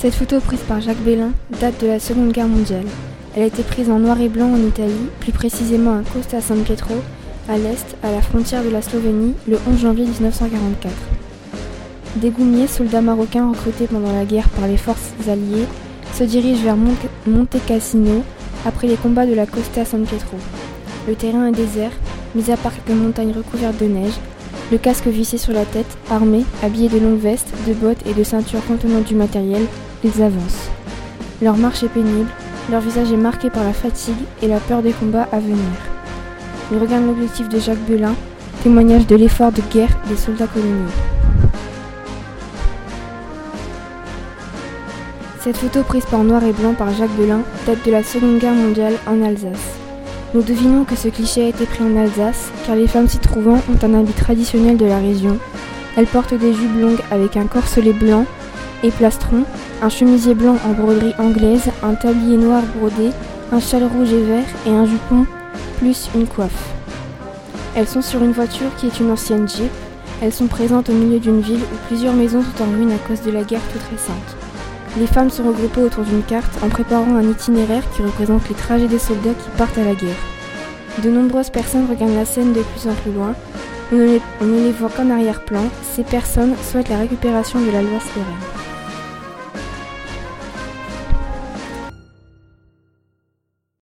Cette photo prise par Jacques Bellin date de la Seconde Guerre mondiale. Elle a été prise en noir et blanc en Italie, plus précisément à Costa San Pietro, à l'est, à la frontière de la Slovénie, le 11 janvier 1944. Des goumiers, soldats marocains recrutés pendant la guerre par les forces alliées, se dirigent vers Monte Cassino après les combats de la Costa San Pietro. Le terrain est désert, mis à part quelques montagnes recouvertes de neige, le casque vissé sur la tête, armés, habillés de longues vestes, de bottes et de ceintures contenant du matériel, ils avancent. Leur marche est pénible, leur visage est marqué par la fatigue et la peur des combats à venir. Ils regardent l'objectif de Jacques Belin, témoignage de l'effort de guerre des soldats coloniaux. Cette photo prise par noir et blanc par Jacques Belin date de la Seconde Guerre mondiale en Alsace. Nous devinons que ce cliché a été pris en Alsace, car les femmes s'y trouvant ont un habit traditionnel de la région. Elles portent des jupes longues avec un corselet blanc et plastron, un chemisier blanc en broderie anglaise, un tablier noir brodé, un châle rouge et vert et un jupon, plus une coiffe. Elles sont sur une voiture qui est une ancienne Jeep. Elles sont présentes au milieu d'une ville où plusieurs maisons sont en ruine à cause de la guerre toute récente. Les femmes sont regroupées autour d'une carte en préparant un itinéraire qui représente les trajets des soldats qui partent à la guerre. De nombreuses personnes regardent la scène de plus en plus loin. On ne les, voit qu'en arrière-plan. Ces personnes souhaitent la récupération de la loi sphérique.